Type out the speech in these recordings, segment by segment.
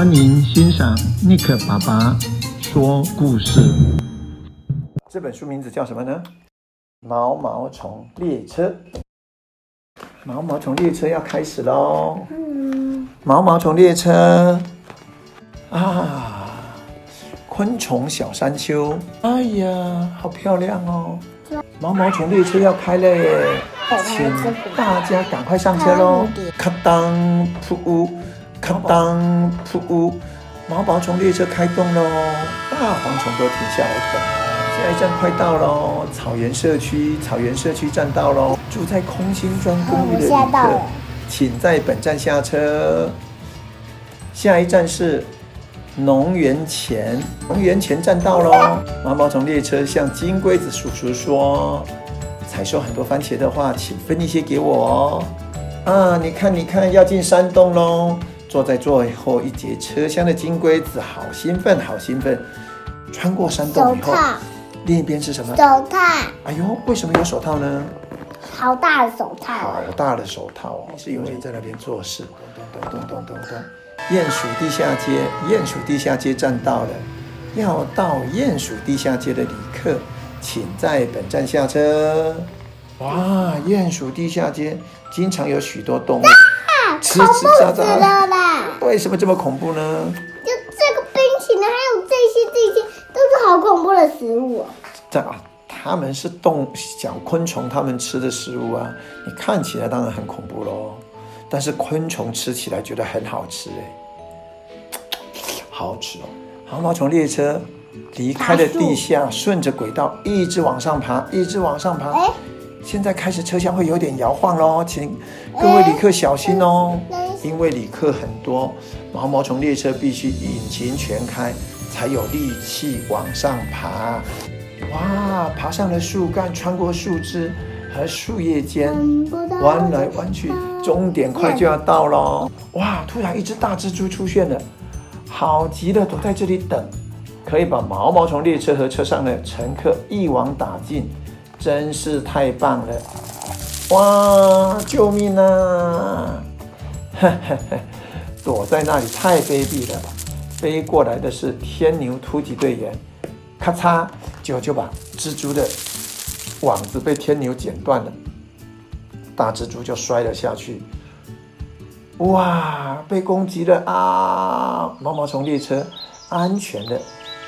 欢迎欣赏尼克爸爸说故事。这本书名字叫什么呢？毛毛虫列车。毛毛虫列车要开始喽！嗯，毛毛虫列车啊，昆虫小山丘。哎呀，好漂亮哦！毛毛虫列车要开了耶，请大家赶快上车喽！咔当噗呜，咔当噗呜，毛毛虫列车开动喽！大蝗虫都停下来等，下一站快到喽！草原社区，草原社区站到喽！住在空心砖公寓的旅客，请在本站下车。下一站是。农园前，农园前站到喽！毛毛虫列车向金龟子叔叔说：“采收很多番茄的话，请分一些给我哦。”啊，你看，你看，要进山洞喽！坐在最后一节车厢的金龟子好兴奋，好兴奋！穿过山洞以后，另一边是什么？手套。哎呦，为什么有手套呢？好大的手套！好大的手套哦！是有人在那边做事。咚咚咚咚咚。鼹鼠地下街，鼹鼠地下街站到了。要到鼹鼠地下街的旅客，请在本站下车。哇，鼹鼠地下街经常有许多动物吱吱喳喳。为什么这么恐怖呢？就这个冰淇淋，还有这些这些，都是好恐怖的食物。这啊，他们是动小昆虫，他们吃的食物啊，你看起来当然很恐怖喽。但是昆虫吃起来觉得很好吃哎。好好吃哦！毛毛虫列车离开了地下，顺着轨道一直往上爬，一直往上爬。欸、现在开始车厢会有点摇晃喽，请各位旅客小心哦，欸、因为旅客很多，毛毛虫列车必须引擎全开，才有力气往上爬。哇，爬上了树干，穿过树枝和树叶间，弯来弯去，终点快就要到喽！哇，突然一只大蜘蛛出现了。好急的，躲在这里等，可以把毛毛虫列车和车上的乘客一网打尽，真是太棒了！哇，救命啊！呵呵呵，躲在那里太卑鄙了吧！飞过来的是天牛突击队员，咔嚓，就就把蜘蛛的网子被天牛剪断了，大蜘蛛就摔了下去。哇，被攻击了啊！毛毛虫列车安全的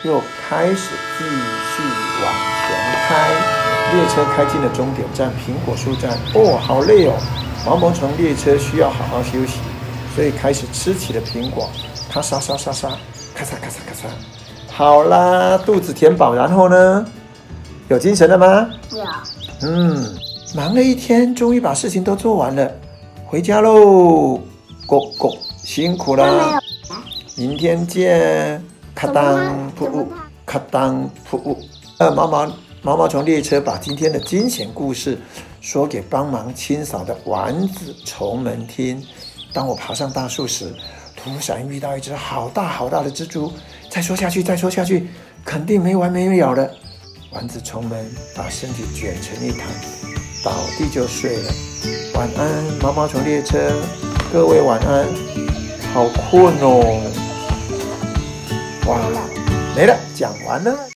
又开始继续往前开，列车开进了终点站苹果树站。哦，好累哦！毛毛虫列车需要好好休息，所以开始吃起了苹果，咔嚓嚓嚓嚓，咔嚓咔嚓咔嚓。好啦，肚子填饱，然后呢？有精神了吗？有。嗯，忙了一天，终于把事情都做完了，回家喽。go go，辛苦啦，明天见。咔当噗呜，咔当噗呜。呃，毛毛毛毛虫列车把今天的惊险故事说给帮忙清扫的丸子虫们听。当我爬上大树时，突然遇到一只好大好大的蜘蛛。再说下去，再说下去，肯定没完没了了。丸子虫们把身体卷成一团，倒地就睡了。晚安，毛毛虫列车。各位晚安，好困哦！哇，没了，讲完了。